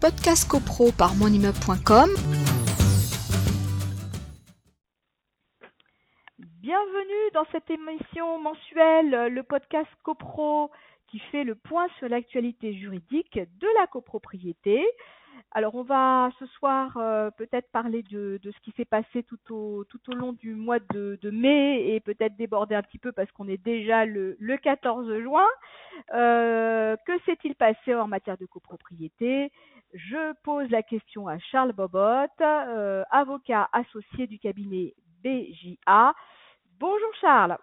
Podcast CoPro par monimmeuble.com. Bienvenue dans cette émission mensuelle, le podcast CoPro qui fait le point sur l'actualité juridique de la copropriété. Alors on va ce soir euh, peut-être parler de, ce qui s'est passé tout au, long du mois de, mai et peut-être déborder un petit peu parce qu'on est déjà le, 14 juin. Euh, que s'est-il passé en matière de copropriété? Je pose la question à Charles Bobot, euh, avocat associé du cabinet BJA. Bonjour Charles.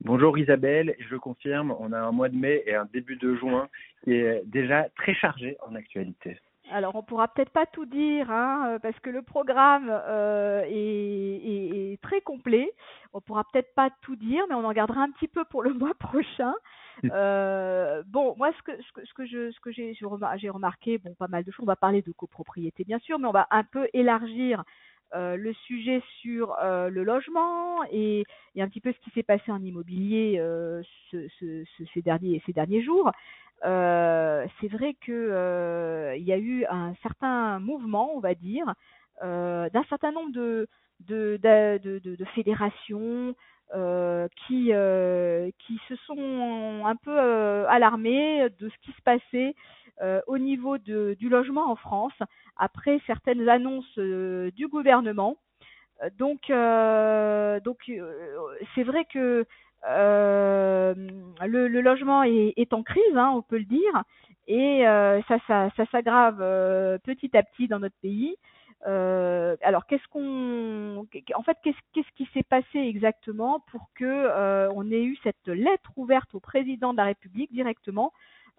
Bonjour Isabelle, je confirme, on a un mois de mai et un début de juin qui est déjà très chargé en actualité. Alors, on pourra peut-être pas tout dire, hein, euh, parce que le programme euh, est, très complet. On pourra peut-être pas tout dire, mais on en gardera un petit peu pour le mois prochain. Euh, bon, moi, ce que, ce que, je, ce que j'ai, j'ai remarqué, bon, pas mal de choses. On va parler de copropriété, bien sûr, mais on va un peu élargir le sujet sur le logement et, un petit peu ce qui s'est passé en immobilier ce, ce, ces derniers ces derniers jours. Euh, c'est vrai que euh, il y a eu un certain mouvement, on va dire, euh, d'un certain nombre de, de, de fédérations qui qui se sont un peu alarmées de ce qui se passait au niveau de, du logement en France après certaines annonces du gouvernement. Donc, donc c'est vrai que euh, le, le, logement est, est en crise, hein, on peut le dire, et euh, ça, ça, ça s'aggrave euh, petit à petit dans notre pays. Euh, alors, qu'est-ce qu'on, fait, qu'est-ce, qui s'est passé exactement pour que euh, on ait eu cette lettre ouverte au président de la République directement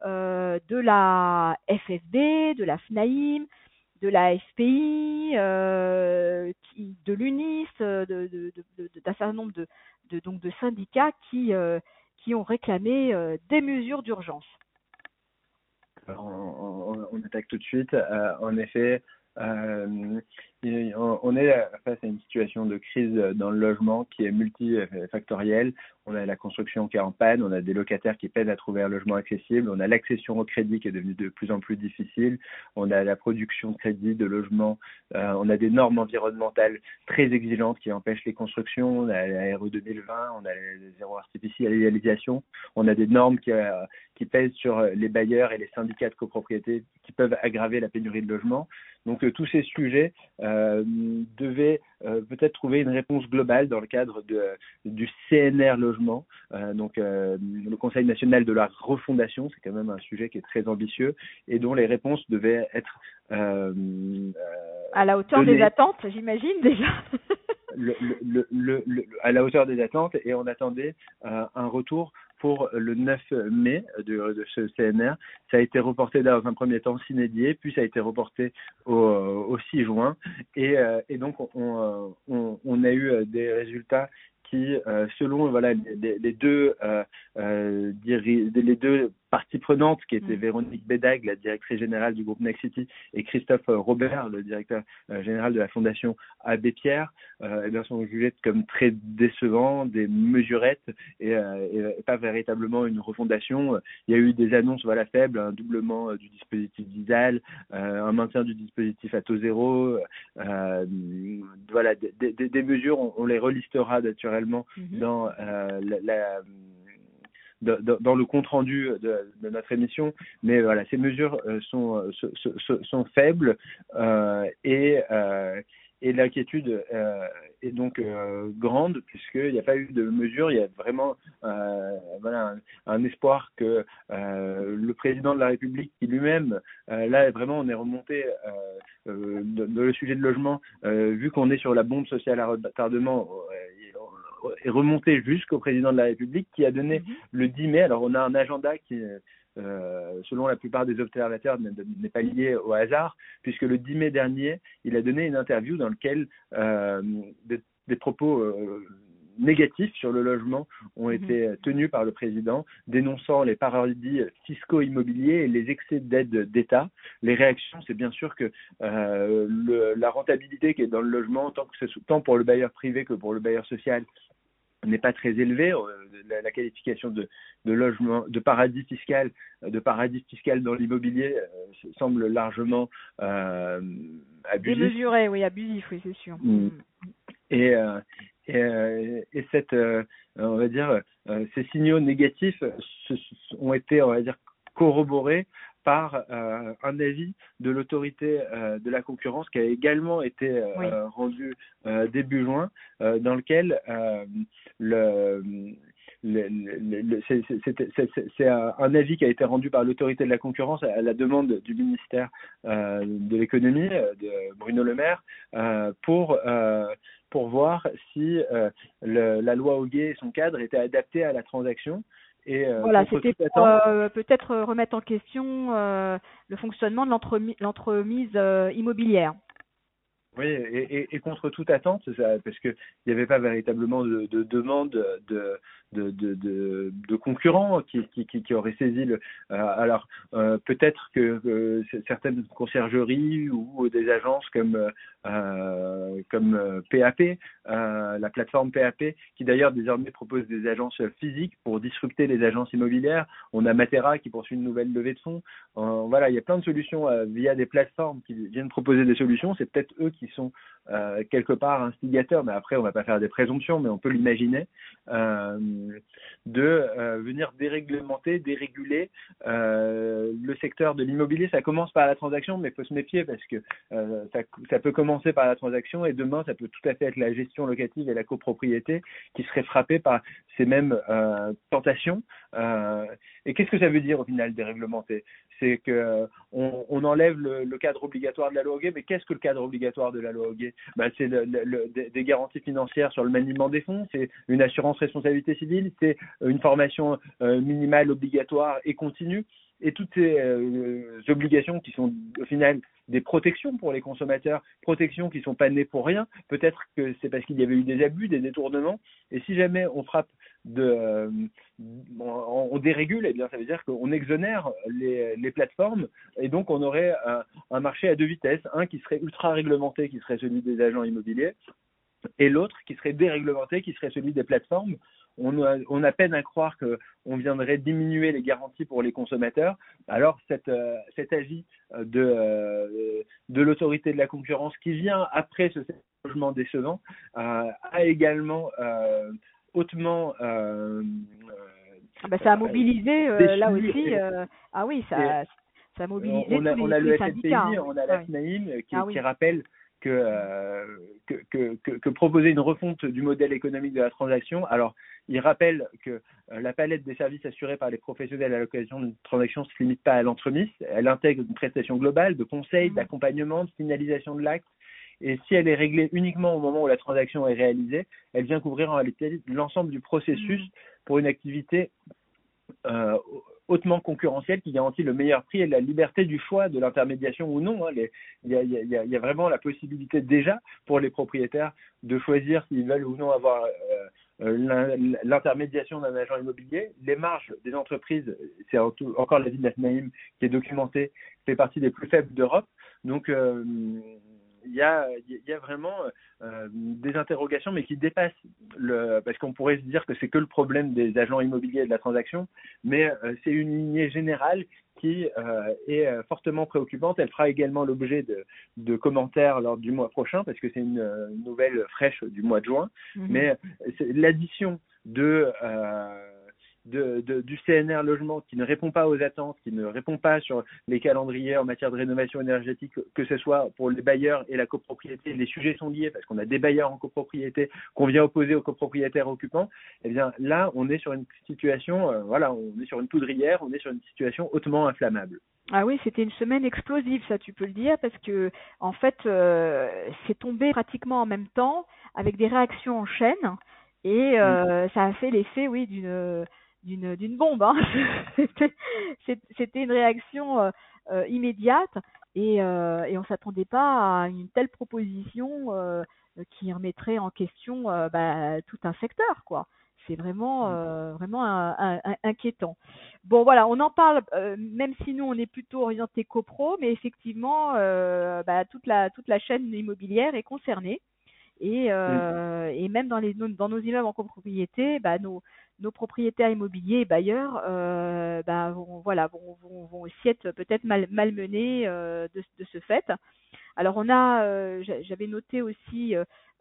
euh, de la FFB, de la FNAIM, de la FPI, de l'UNIS, d'un certain nombre de, donc de syndicats qui, ont réclamé des mesures d'urgence. On, on, attaque tout de suite. En effet, on est face à une situation de crise dans le logement qui est multifactorielle. On a la construction qui est en panne, on a des locataires qui peinent à trouver un logement accessible, on a l'accession au crédit qui est devenue de plus en plus difficile, on a la production de crédit, de logement, euh, on a des normes environnementales très exigeantes qui empêchent les constructions, on a la RE 2020, on a les zéro artificialisation, on a des normes qui, euh, pèsent sur les bailleurs et les syndicats de copropriété qui peuvent aggraver la pénurie de logement. Donc euh, tous ces sujets euh, devaient euh, peut-être trouver une réponse globale dans le cadre de, du CNR logement, donc le Conseil national de la refondation, c'est quand même un sujet qui est très ambitieux et dont les réponses devaient être à la hauteur des attentes, j'imagine déjà. le, le, le, à la hauteur des attentes et on attendait un retour pour le 9 mai de, ce CNR. Ça a été reporté dans un premier temps s'inédié, puis ça a été reporté au, au 6 juin. Et, euh, et donc, on, on, a eu des résultats qui, euh, selon voilà les, deux euh, euh, les deux parties prenantes, qui étaient mm. Véronique Bédag, la directrice générale du groupe Next City, et Christophe Robert, le directeur général de la fondation Abbé Pierre, euh, eh bien, sont jugés comme très décevants, des mesurettes et, et, pas véritablement une refondation. Il y a eu des annonces voilà faibles, un doublement du dispositif d'ISAL, un maintien du dispositif à taux zéro, voilà des, des, des mesures, on, on les relistera naturellement Mhm. dans euh, la, dans, le compte rendu de, notre émission, mais voilà, ces mesures euh, sont, sont, sont, faibles euh, et, et l'inquiétude est donc grande puisqu'il n'y a pas eu de mesures, il y a vraiment voilà, un, espoir que le président de la République qui lui-même, là vraiment on est remonté dans le sujet de logement, vu qu'on est sur la bombe sociale à retardement, est remonté jusqu'au président de la République qui a donné mhm. le 10 mai. Alors on a un agenda qui, euh, selon la plupart des observateurs, n'est pas lié au hasard, puisque le 10 mai dernier, il a donné une interview dans laquelle euh, des, des, propos euh, négatifs sur le logement ont mhm. été tenus par le président, dénonçant les paradis fiscaux immobiliers et les excès d'aide d'État. Les réactions, c'est bien sûr que euh, le, la rentabilité qui est dans le logement, tant, que ce, tant pour le bailleur privé que pour le bailleur social, n'est pas très élevé. La, la qualification de, de, logement, de paradis fiscal, de paradis fiscal dans l'immobilier semble largement euh, abusif. Démesuré, oui, abusif, oui, c'est sûr. Mm. Et, et, et, cette, on va dire, ces signaux négatifs ont été, on va dire, corroborés par euh, un avis de l'autorité euh, de la concurrence qui a également été euh, rendu début juin, dans lequel le, c'est un avis qui a été rendu par l'autorité de la concurrence à la demande du ministère de l'économie, de Bruno Le Maire, pour pour voir si la loi Hoguet et son cadre étaient adaptés à la transaction euh, voilà, c'était pour euh, peut-être remettre en question euh, le fonctionnement de l'entremise immobilière. Oui, et, et, contre toute attente, parce qu'il n'y avait pas véritablement de, de demande de, de, de, de, concurrents qui, qui, qui, auraient saisi le. alors, peut-être que certaines conciergeries ou des agences comme euh, comme PAP, euh, euh, la plateforme PAP, qui d'ailleurs désormais propose des agences physiques pour disrupter les agences immobilières. On a Matera qui poursuit une nouvelle levée de fonds. voilà, il y a plein de solutions via des plateformes qui viennent proposer des solutions. C'est peut-être eux qui sont quelque part instigateurs, mais après on va pas faire des présomptions, mais on peut l'imaginer, de venir déréglementer, déréguler le secteur de l'immobilier. Ça commence par la transaction, mais il faut se méfier parce que ça, ça peut commencer par la transaction et demain, ça peut tout à fait être la gestion locative et la copropriété qui seraient frappées par ces mêmes euh, tentations. Euh, et qu'est-ce que ça veut dire au final déréglementer? C'est que euh, on, enlève le, cadre obligatoire de la loi Hoguet, mais qu'est-ce que le cadre obligatoire de la loi Hoguet ben, C'est des garanties financières sur le maniement des fonds, c'est une assurance responsabilité civile, c'est une formation minimale obligatoire et continue. Et toutes ces euh, obligations qui sont au final des protections pour les consommateurs, protections qui ne sont pas nées pour rien. Peut-être que c'est parce qu'il y avait eu des abus, des détournements. Et si jamais on frappe de, euh, on, dérégule, eh bien ça veut dire qu'on exonère les, plateformes. Et donc on aurait un, marché à deux vitesses, un qui serait ultra réglementé, qui serait celui des agents immobiliers, et l'autre qui serait déréglementé, qui serait celui des plateformes on a, on a peine à croire qu'on viendrait diminuer les garanties pour les consommateurs. Alors cette, euh, cet avis euh, de, euh, de l'autorité de la concurrence qui vient après ce logement décevant a également hautement ah bah, ça a mobilisé là aussi. ah oui, ça, ça a mobilisé. On a, on a le FNPI, on a la SNAIM qui, ah qui rappelle que, que, que, que, proposer une refonte du modèle économique de la transaction. Alors, il rappelle que euh, la palette des services assurés par les professionnels à l'occasion d'une transaction ne se limite pas à l'entremise. Elle intègre une prestation globale de conseil, mmh. d'accompagnement, de finalisation de l'acte. Et si elle est réglée uniquement au moment où la transaction est réalisée, elle vient couvrir en réalité l'ensemble du processus mmh. pour une activité euh, hautement concurrentielle qui garantit le meilleur prix et la liberté du choix de l'intermédiation ou non. Il y, a, vraiment la possibilité déjà pour les propriétaires de choisir s'ils veulent ou non avoir euh, euh, l'intermédiation d'un agent immobilier. Les marges des entreprises, c'est encore la ville d'Asnaïm qui est documentée, fait partie des plus faibles d'Europe. Donc, euh, il y a, y a vraiment euh, des interrogations, mais qui dépassent le, parce qu'on pourrait se dire que c'est que le problème des agents immobiliers et de la transaction, mais c'est une lignée générale qui euh, est euh, fortement préoccupante. Elle fera également l'objet de, de, commentaires lors du mois prochain, parce que c'est une, nouvelle fraîche du mois de juin. Mhm. Mais l'addition de euh, de, de, du CNR logement qui ne répond pas aux attentes, qui ne répond pas sur les calendriers en matière de rénovation énergétique, que ce soit pour les bailleurs et la copropriété, les sujets sont liés parce qu'on a des bailleurs en copropriété qu'on vient opposer aux copropriétaires occupants, eh bien là, on est sur une situation, euh, voilà, on est sur une poudrière, on est sur une situation hautement inflammable. Ah oui, c'était une semaine explosive, ça tu peux le dire, parce que en fait, euh, c'est tombé pratiquement en même temps avec des réactions en chaîne. Et euh, ça a fait l'effet, oui, d'une d'une d'une bombe. Hein. C'était une réaction euh, euh, immédiate et, euh, et on s'attendait pas à une telle proposition euh, qui remettrait en question bah, tout un secteur, quoi. C'est vraiment mmh. vraiment un, inquiétant. Bon voilà, on en parle même si nous on est plutôt orienté copro, mais effectivement bah, toute la toute la chaîne immobilière est concernée. Et, euh, et même dans, les, dans nos immeubles en copropriété, bah, nos, nos propriétaires immobiliers et bailleurs euh, bah, vont, voilà, vont, vont, vont aussi être peut-être mal, malmenés euh, de, de, ce fait. Alors on a, euh, j'avais noté aussi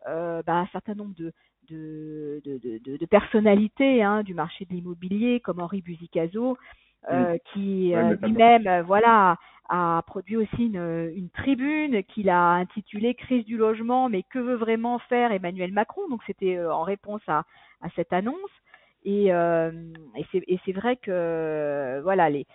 bah, un certain nombre de, de, de, de personnalités hein, du marché de l'immobilier, comme Henri Buzicazo, mm. qui lui-même voilà a produit aussi une, une tribune qu'il a intitulée Crise du logement, mais que veut vraiment faire Emmanuel Macron? Donc c'était en réponse à, à cette annonce. Et, et c'est vrai que voilà les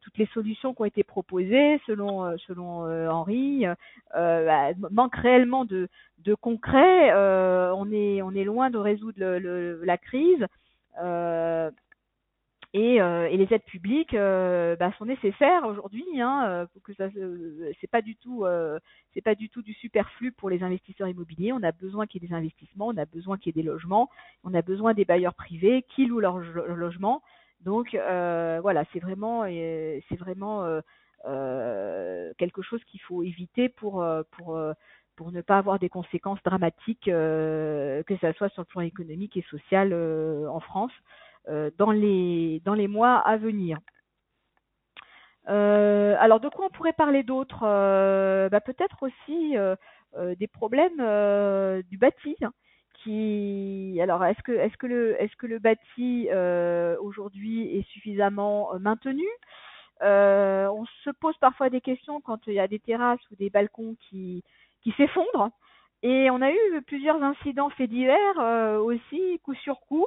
toutes les solutions qui ont été proposées selon selon Henri bah, manquent réellement de de concret. on est on est loin de résoudre le, le, la crise. Et, euh, et, les aides publiques euh, bah, sont nécessaires aujourd'hui. Hein, euh, que ça, c'est pas du tout, c'est pas du tout du superflu pour les investisseurs immobiliers. On a besoin qu'il y ait des investissements, on a besoin qu'il y ait des logements, on a besoin des bailleurs privés qui louent leurs logements. Donc voilà, c'est vraiment, c'est vraiment quelque chose qu'il faut éviter pour pour pour ne pas avoir des conséquences dramatiques, que ce soit sur le plan économique et social en France. Euh, dans, les, dans les mois à venir. Euh, alors de quoi on pourrait parler d'autre euh, bah, Peut-être aussi des problèmes du bâti. Hein, qui, alors est-ce que est-ce que le est-ce que le bâti aujourd'hui est suffisamment maintenu? On se pose parfois des questions quand il y a des terrasses ou des balcons qui qui s'effondrent. Et on a eu plusieurs incidents faits divers aussi, coup sur coup,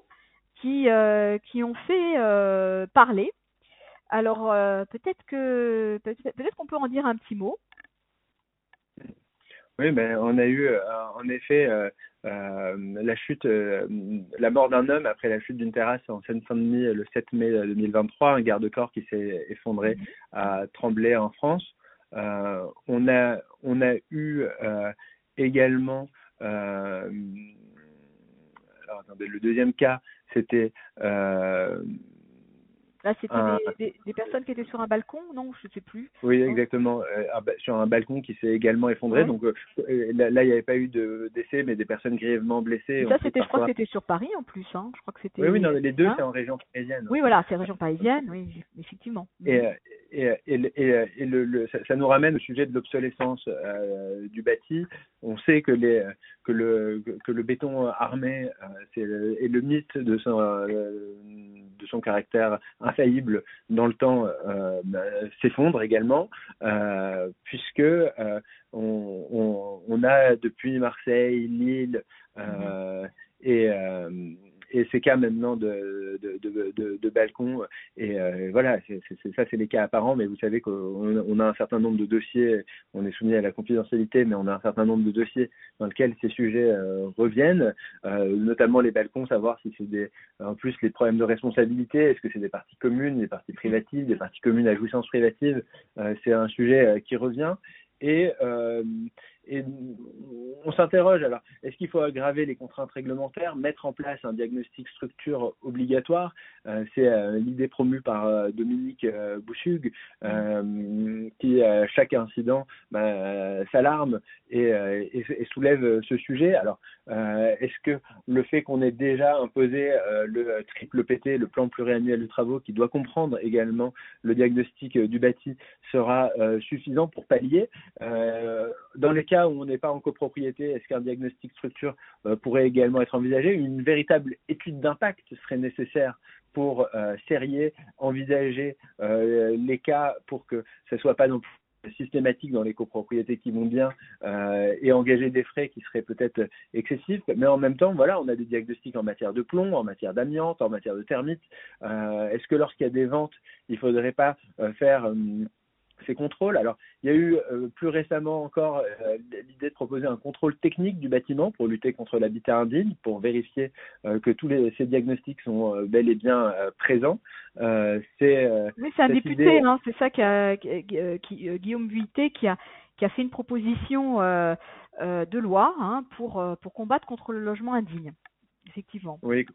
qui, euh, qui ont fait euh, parler. Alors euh, peut-être que peut-être qu'on peut en dire un petit mot. Oui, ben, on a eu en effet la chute, la mort d'un homme après la chute d'une terrasse en Seine-Saint-Denis le 7 mai 2023, un garde-corps qui s'est effondré mhm. à Tremblay en France. on a on a eu également alors, attendez, le deuxième cas, c'était euh, Là, c'était des, des, personnes qui étaient sur un balcon, non Je ne sais plus. Oui, exactement. Euh, sur un balcon qui s'est également effondré. Donc euh, là, il n'y avait pas eu de décès, mais des personnes grièvement blessées. ça, c'était, je crois que c'était sur Paris en plus. Hein. Je crois que c'était. Oui, oui, non, les deux, hein c'est en région parisienne. Oui, voilà, c'est région parisienne, oui, effectivement. Et, et, et, et le, ça, nous ramène au sujet de l'obsolescence euh, du bâti. On sait que, les, que, le, que le béton armé euh, c'est, est le mythe de son, euh, de son caractère infaillible dans le temps euh, bah, s'effondre également, puisque on, on, a depuis Marseille, Lille et et ces cas maintenant de, de, de, balcon. Et euh, voilà, c'est, ça, c'est les cas apparents, mais vous savez qu'on on a un certain nombre de dossiers, on est soumis à la confidentialité, mais on a un certain nombre de dossiers dans lesquels ces sujets euh, reviennent, euh, notamment les balcons, savoir si c'est des, en plus les problèmes de responsabilité, est-ce que c'est des parties communes, des parties privatives, des parties communes à jouissance privative, c'est un sujet qui revient. Et, et on s'interroge alors, est-ce qu'il faut aggraver les contraintes réglementaires, mettre en place un diagnostic structure obligatoire euh, C'est euh, l'idée promue par euh, Dominique Bouchug, qui à chaque incident bah, s'alarme et, soulève ce sujet. Alors, est-ce que le fait qu'on ait déjà imposé le triple PT, le plan pluriannuel de travaux, qui doit comprendre également le diagnostic du bâti, sera suffisant pour pallier Dans les cas où on n'est pas en copropriété, est-ce qu'un diagnostic structure euh, pourrait également être envisagé? Une véritable étude d'impact serait nécessaire pour euh, serrer, envisager euh, les cas pour que ce ne soit pas non plus systématique dans les copropriétés qui vont bien et engager des frais qui seraient peut-être excessifs, mais en même temps, voilà, on a des diagnostics en matière de plomb, en matière d'amiante, en matière de termites. Est-ce que lorsqu'il y a des ventes, il ne faudrait pas faire ces contrôles. Alors, il y a eu euh, plus récemment encore euh, l'idée de proposer un contrôle technique du bâtiment pour lutter contre l'habitat indigne, pour vérifier euh, que tous les, ces diagnostics sont bel et bien présents. c'est oui, c'est un député, hein, c'est ça qui, a, qui Guillaume Vuittet qui a qui a fait une proposition de loi hein, pour pour combattre contre le logement indigne. Oui,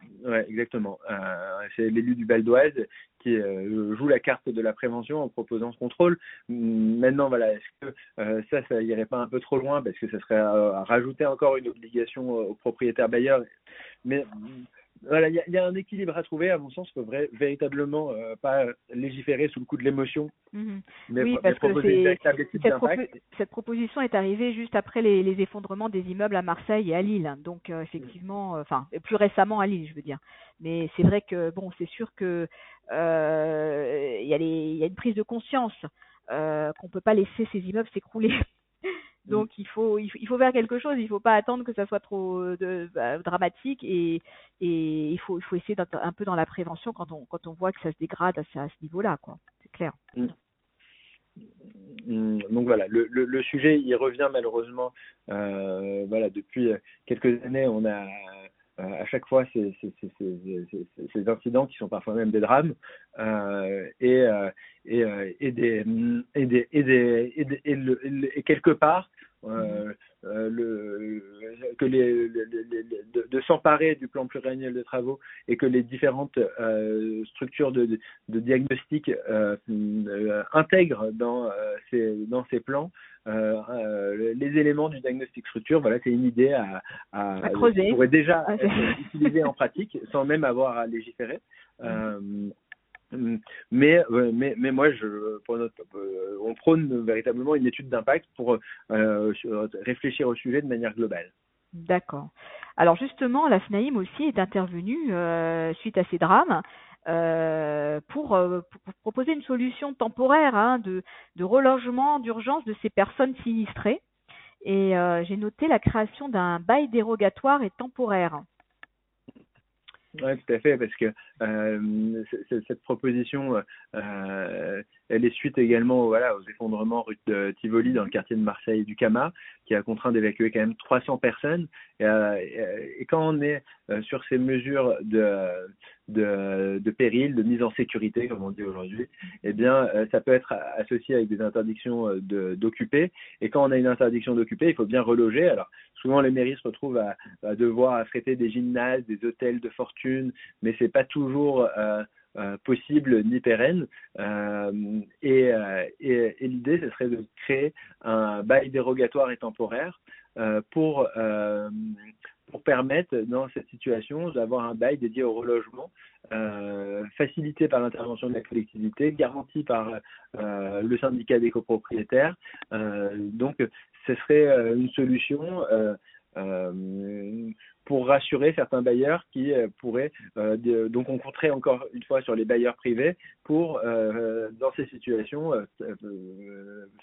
exactement. Euh, c'est l'élu du Val d'Oise qui euh, joue la carte de la prévention en proposant ce contrôle. Hum, maintenant, voilà, est-ce que euh, ça, ça irait pas un peu trop loin parce que ça serait rajouter encore une obligation aux propriétaires bailleurs Mais voilà, il y, a un équilibre à trouver. À mon sens, il faut véritablement euh, pas légiférer sous le coup de l'émotion, mhm. oui, parce que cette, cette, proposition est arrivée juste après les, les, effondrements des immeubles à Marseille et à Lille. Donc euh, effectivement, euh, enfin plus récemment à Lille, je veux dire. Mais c'est vrai que bon, c'est sûr que il y, a y a une prise de conscience qu'on peut pas laisser ces immeubles s'écrouler. Donc il faut il faut, faire quelque chose, il faut pas attendre que ça soit trop euh, de, bah, dramatique et, et il faut il faut essayer d'être un peu dans la prévention quand on quand on voit que ça se dégrade à, à ce niveau-là quoi. C'est clair. Mm. Mm. Donc voilà, le, le, le, sujet il revient malheureusement. Euh, voilà, depuis quelques années, on a euh, à chaque fois ces, ces, ces, ces, incidents qui sont parfois même des drames euh, et, et, et, des, et, des, et, des, et, des, et, le, et quelque part euh, le, que les, de, de s'emparer du plan pluriannuel de travaux et que les différentes euh, structures de, de, de diagnostic euh, intègrent dans, ces, dans ces plans les éléments du diagnostic structure. Voilà, c'est une idée à, à, à creuser. pourrait déjà être utilisée en pratique sans même avoir à légiférer. Mm. Mais, mais, mais moi, je, pour notre, euh, on prône véritablement une étude d'impact pour euh, réfléchir au sujet de manière globale. D'accord. Alors justement, la SNAIM aussi est intervenue euh, suite à ces drames euh, pour, euh, pour, proposer une solution temporaire hein, de, de relogement d'urgence de ces personnes sinistrées. Et euh, j'ai noté la création d'un bail dérogatoire et temporaire. Oui, tout à fait, parce que euh, cette proposition, euh, elle est suite également aux effondrements rue de Tivoli dans le quartier de Marseille du Cama, qui a contraint d'évacuer quand même 300 personnes. Et, euh, et quand on est euh, sur ces mesures de, péril, de mise en sécurité, comme on dit aujourd'hui, eh bien, euh, ça peut être associé avec des interdictions d'occuper. Et quand on a une interdiction d'occuper, il faut bien reloger. Alors, souvent, les mairies se retrouvent à, à devoir affréter des gymnases, des hôtels de fortune, mais c'est pas toujours euh, possible ni pérenne. Euh, et, euh, l'idée, ce serait de créer un bail dérogatoire et temporaire pour pour permettre dans cette situation d'avoir un bail dédié au relogement, euh, facilité par l'intervention de la collectivité, garanti par euh, le syndicat des copropriétaires. Euh, donc, ce serait une solution pour rassurer certains bailleurs qui euh, pourraient euh, donc on compterait encore une fois sur les bailleurs privés pour euh, dans ces situations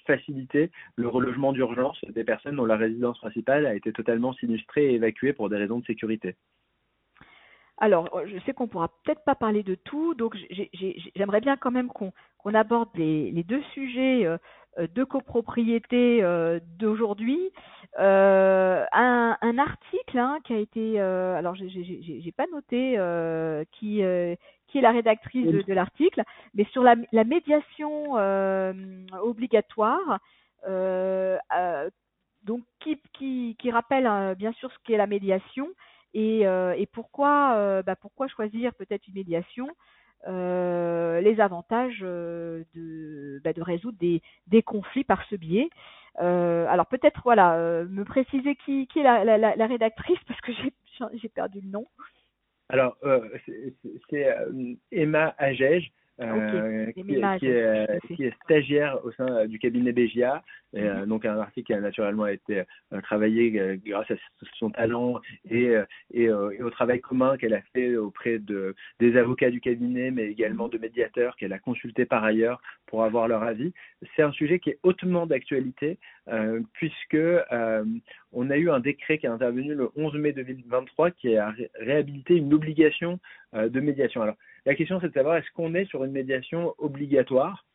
faciliter le relogement d'urgence des personnes dont la résidence principale a été totalement sinistrée et évacuée pour des raisons de sécurité. Alors, je sais qu'on pourra peut-être pas parler de tout, donc j'aimerais bien quand même qu'on aborde les, deux sujets euh, de copropriété euh, d'aujourd'hui, euh, un, un, article hein, qui a été, alors j'ai pas noté qui est la rédactrice de, l'article, mais sur la, la médiation obligatoire, donc qui, qui, qui rappelle bien sûr ce qu'est la médiation et, et pourquoi, bah, pourquoi choisir peut-être une médiation euh, les avantages euh, de, bah, de résoudre des, conflits par ce biais? Euh, alors peut-être voilà, euh, me préciser qui, est la, la, la, rédactrice parce que j'ai perdu le nom. Alors c'est Emma Agege euh, qui, est, stagiaire au sein euh, du cabinet euh, mhm. donc un article qui a naturellement été travaillé grâce à son talent et, et, au travail commun qu'elle a fait auprès de, des avocats du cabinet, mais également de médiateurs qu'elle a consultés par ailleurs pour avoir leur avis. C'est un sujet qui est hautement d'actualité puisque on a eu un décret qui est intervenu le 11 mai 2023 qui a réhabilité une obligation de médiation. Alors la question, c'est de savoir est-ce qu'on est sur une médiation obligatoire?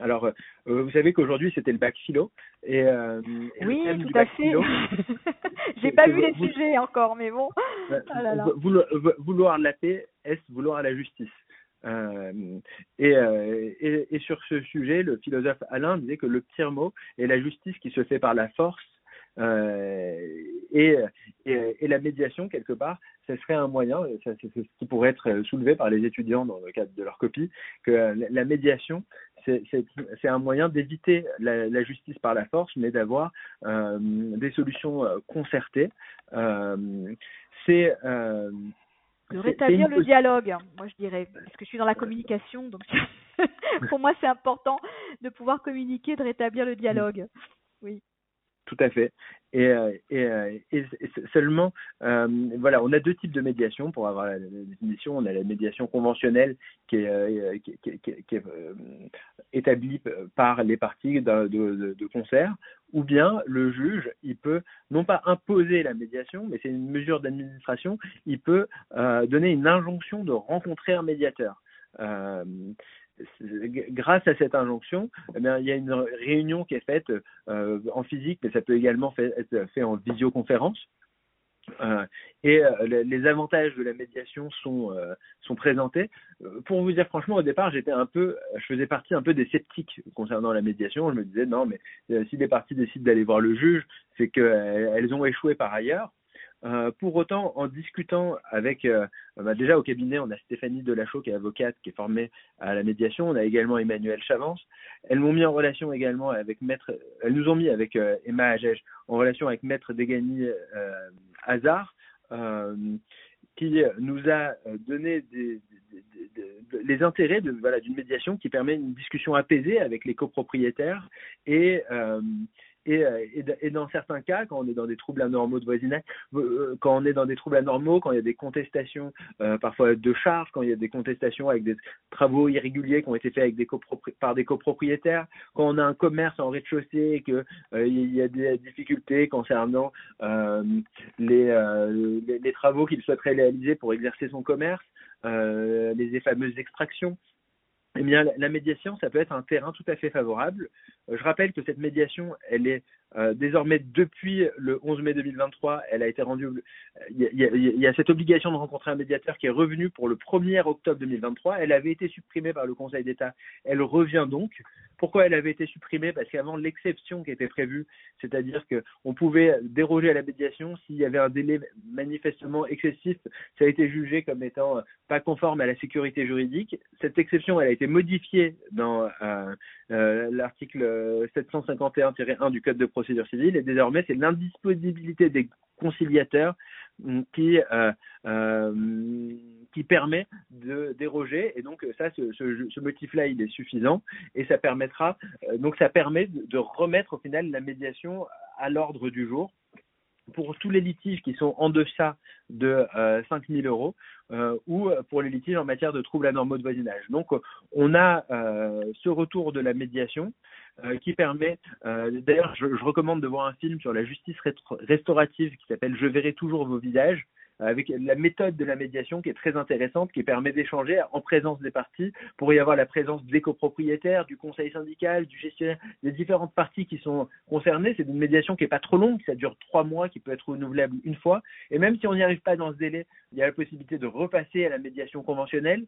Alors, euh, vous savez qu'aujourd'hui c'était le bac philo et, euh, oui, tout à fait. J'ai pas vu les sujets encore, mais bon. Vouloir, vouloir la paix, est-ce vouloir la justice? Euh, et, euh, et, et, sur ce sujet, le philosophe Alain disait que le pire mot est la justice qui se fait par la force et, et, la médiation, quelque part, ce serait un moyen, c'est ce qui pourrait être soulevé par les étudiants dans le cadre de leur copie, que la médiation, c'est un moyen d'éviter la, justice par la force, mais d'avoir euh, des solutions euh, concertées. Euh, c'est de rétablir le dialogue, moi je dirais, parce que je suis dans la communication, donc pour moi c'est important de pouvoir communiquer, de rétablir le dialogue. Oui. Tout à fait. Et, euh, euh, seulement, euh, voilà, on a deux types de médiation pour avoir la, définition. On a la médiation conventionnelle qui est, établie par les parties de, de, de, concert, ou bien le juge, il peut non pas imposer la médiation, mais c'est une mesure d'administration, il peut donner une injonction de rencontrer un médiateur. Grâce à cette injonction, eh il y a une réunion qui est faite euh, en physique, mais ça peut également être fait en visioconférence. Euh, et euh, les avantages de la médiation sont présentés. Pour vous dire franchement, au départ, j'étais un peu, je faisais partie un peu des sceptiques concernant la médiation. Je me disais non, mais si les parties décident d'aller voir le juge, c'est qu'elles ont échoué par ailleurs. Euh, pour autant, en discutant avec, euh, bah déjà au cabinet, on a Stéphanie Delachaux qui est avocate, qui est formée à la médiation. On a également Emmanuel Chavance. Elles m'ont mis en relation également avec Maître, elles nous ont mis avec euh, Emma Agege en relation avec Maître Degani Hazard, qui nous a donné les intérêts de voilà d'une médiation qui permet une discussion apaisée avec les copropriétaires et et, euh, et, dans certains cas, quand on est dans des troubles anormaux de voisinage, euh, quand on est dans des troubles anormaux, quand il y a des contestations euh, parfois de charges, quand il y a des contestations avec des travaux irréguliers qui ont été faits avec des par des copropriétaires, quand on a un commerce en rez-de-chaussée et qu'il il y a des difficultés concernant les, les, travaux qu'il souhaiterait réaliser pour exercer son commerce, les fameuses extractions eh bien, la médiation, ça peut être un terrain tout à fait favorable. Euh, je rappelle que cette médiation, elle est euh, désormais depuis le 11 mai 2023, elle a été rendue. Il y, a, cette obligation de rencontrer un médiateur qui est revenue pour le 1er octobre 2023. Elle avait été supprimée par le Conseil d'État. Elle revient donc. Pourquoi elle avait été supprimée? Parce qu'avant l'exception qui était prévue, c'est-à-dire qu'on pouvait déroger à la médiation s'il y avait un délai manifestement excessif, ça a été jugé comme étant pas conforme à la sécurité juridique. Cette exception, elle a été modifiée dans euh, euh, l'article 751-1 du Code de procédure et désormais c'est l'indisponibilité des conciliateurs mm, qui euh, euh, qui permet de déroger. Et donc ça ce, ce, motif-là il est suffisant. Et ça permettra euh, donc ça permet de, remettre au final la médiation à l'ordre du jour. Pour tous les litiges qui sont en deçà de euh, 5 000 euros ou pour les litiges en matière de troubles anormaux de voisinage. Donc, on a ce retour de la médiation qui permet, euh, d'ailleurs, je, je, recommande de voir un film sur la justice restaurative qui s'appelle Je verrai toujours vos visages, avec la méthode de la médiation qui est très intéressante, qui permet d'échanger en présence des parties pour y avoir la présence des copropriétaires, du conseil syndical, du gestionnaire, des différentes parties qui sont concernées. C'est une médiation qui n'est pas trop longue, ça dure trois mois, qui peut être renouvelable une fois. Et même si on n'y arrive pas dans ce délai, il y a la possibilité de repasser à la médiation conventionnelle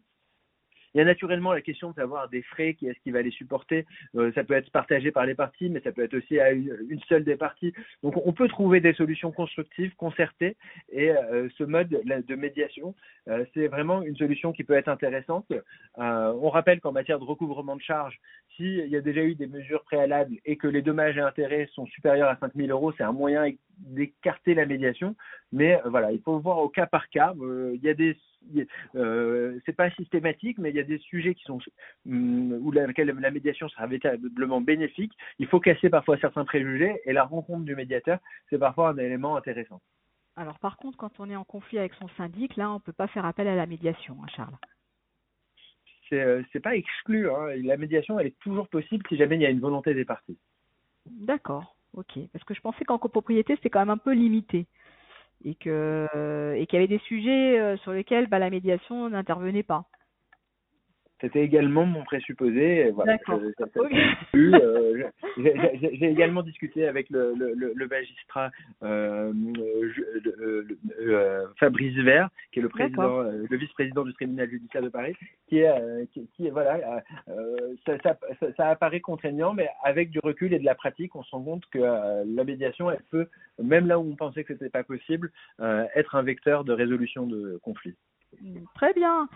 il y a naturellement la question de savoir des frais, qui est-ce qui va les supporter. Euh, ça peut être partagé par les parties, mais ça peut être aussi à une, seule des parties. Donc on peut trouver des solutions constructives, concertées, et euh, ce mode de médiation, euh, c'est vraiment une solution qui peut être intéressante. on rappelle qu'en matière de recouvrement de charges, s'il y a déjà eu des mesures préalables et que les dommages et intérêts sont supérieurs à 5 000 euros, c'est un moyen d'écarter la médiation. Mais voilà, il faut voir au cas par cas. il y a des euh, c'est pas systématique, mais il y a des sujets qui sont mm, où la, la médiation sera véritablement bénéfique. Il faut casser parfois certains préjugés et la rencontre du médiateur, c'est parfois un élément intéressant. Alors par contre, quand on est en conflit avec son syndic, là, on peut pas faire appel à la médiation, hein, Charles. C'est euh, c'est pas exclu. Hein. La médiation, elle est toujours possible si jamais il y a une volonté des parties. D'accord, ok. Parce que je pensais qu'en copropriété, c'était quand même un peu limité et que et qu'il y avait des sujets euh, sur lesquels bah, la médiation n'intervenait pas. C'était également mon présupposé. Voilà, euh, j'ai- également discuté avec le, le, le- le magistrat euh, euh, euh, Fabrice Vert, qui est le président, euh, le vice-président du tribunal judiciaire de Paris, qui est, euh, qui, qui est voilà, ça, ça, ça, ça apparaît contraignant, mais avec du recul et de la pratique, on se rend compte que la médiation, elle peut, même là où on pensait que c'était pas possible, être un vecteur de résolution de conflits. Très bien.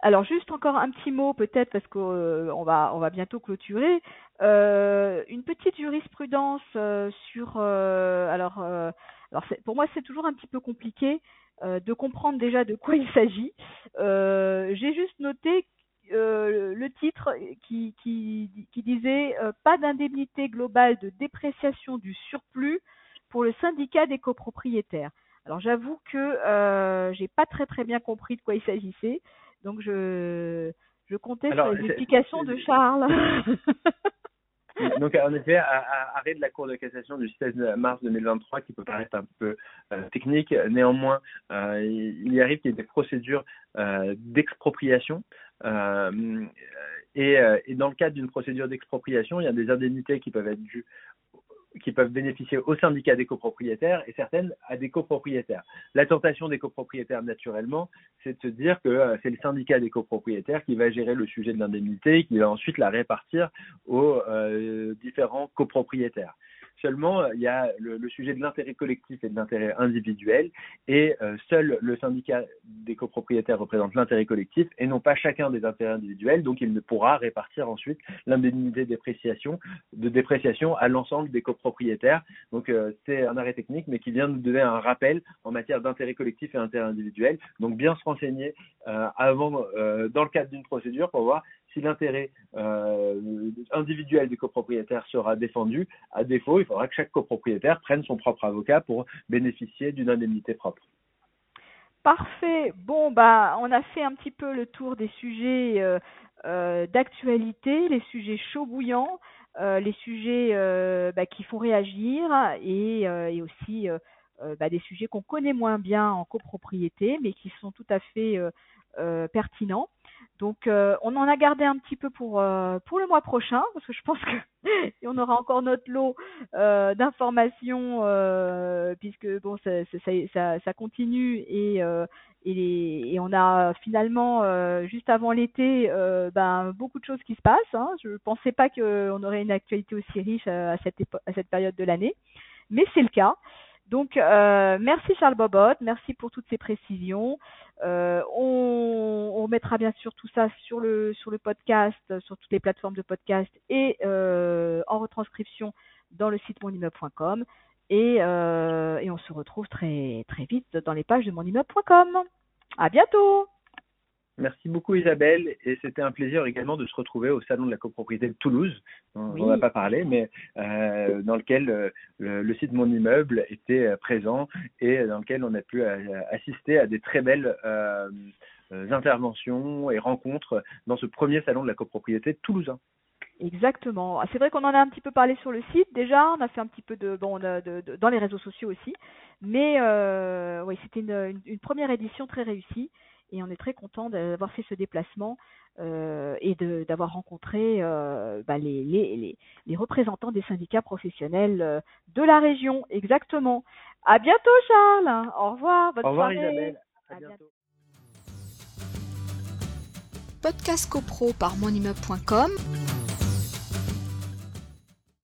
Alors juste encore un petit mot peut-être parce qu'on va on va bientôt clôturer. Euh, une petite jurisprudence euh, sur euh, alors euh, alors pour moi c'est toujours un petit peu compliqué euh, de comprendre déjà de quoi il s'agit. Euh, J'ai juste noté euh, le titre qui qui, disait euh, pas d'indemnité globale de dépréciation du surplus pour le syndicat des copropriétaires. Alors j'avoue que euh, j'ai pas très très bien compris de quoi il s'agissait, donc je je comptais Alors, sur les explications de Charles. Donc, en effet, arrêt de la Cour de cassation du 16 mars 2023, qui peut paraître un peu euh, technique, néanmoins, euh, il, il arrive qu'il y ait des procédures euh, d'expropriation. et, et dans le cadre d'une procédure d'expropriation, il y a des indemnités qui peuvent être dues qui peuvent bénéficier au syndicat des copropriétaires et certaines à des copropriétaires. La tentation des copropriétaires, naturellement, c'est de se dire que euh, c'est le syndicat des copropriétaires qui va gérer le sujet de l'indemnité et qui va ensuite la répartir aux euh, différents copropriétaires. Seulement, euh, il y a le, sujet de l'intérêt collectif et de l'intérêt individuel, et euh, seul le syndicat des copropriétaires représente l'intérêt collectif et non pas chacun des intérêts individuels, donc il ne pourra répartir ensuite l'indemnité de dépréciation, à l'ensemble des copropriétaires. Donc euh, c'est un arrêt technique, mais qui vient nous donner un rappel en matière d'intérêt collectif et intérêt individuel. Donc bien se renseigner avant, dans le cadre d'une procédure, pour voir si l'intérêt euh, individuel du copropriétaire sera défendu. À défaut, il faudra que chaque copropriétaire prenne son propre avocat pour bénéficier d'une indemnité propre. Parfait. Bon, bah, on a fait un petit peu le tour des sujets euh, euh, d'actualité, les sujets chauds bouillants, les sujets bah, qui font réagir et, aussi bah, des sujets qu'on connaît moins bien en copropriété, mais qui sont tout à fait pertinents. Donc, euh, on en a gardé un petit peu pour euh, pour le mois prochain, parce que je pense que on aura encore notre lot euh, d'informations, euh, puisque bon, ça, ça, ça, ça continue et euh, et, et on a finalement euh, juste avant l'été ben beaucoup de choses qui se passent. Hein. Je ne pensais pas qu'on aurait une actualité aussi riche à, cette à cette période de l'année, mais c'est le cas. Donc, euh, merci Charles Bobot, merci pour toutes ces précisions. Euh, on, mettra bien sûr tout ça sur le sur le podcast, sur toutes les plateformes de podcast et euh, en retranscription dans le site monimmeuble.com. Et, et on se retrouve très très vite dans les pages de monimmeuble.com. À bientôt. Merci beaucoup Isabelle et c'était un plaisir également de se retrouver au salon de la copropriété de Toulouse, dont Oui. on n'a pas parlé, mais euh, dans lequel euh, le, le site Mon Immeuble était euh, présent et dans lequel on a pu euh, assister à des très belles interventions et rencontres dans ce premier salon de la copropriété toulousain. Exactement. Ah, C'est vrai qu'on en a un petit peu parlé sur le site déjà, on a fait un petit peu de bon de- dans les réseaux sociaux aussi, mais oui c'était une, une- une première édition très réussie et on est très content d'avoir fait ce déplacement euh, et de- d'avoir rencontré euh, bah, les, les, les, les représentants des syndicats professionnels euh, de la région. Exactement. À bientôt Charles. Au revoir. Bonne Au revoir soirée. Isabelle, à, À bientôt. bientôt. Podcast CoPro par monimmeuble.com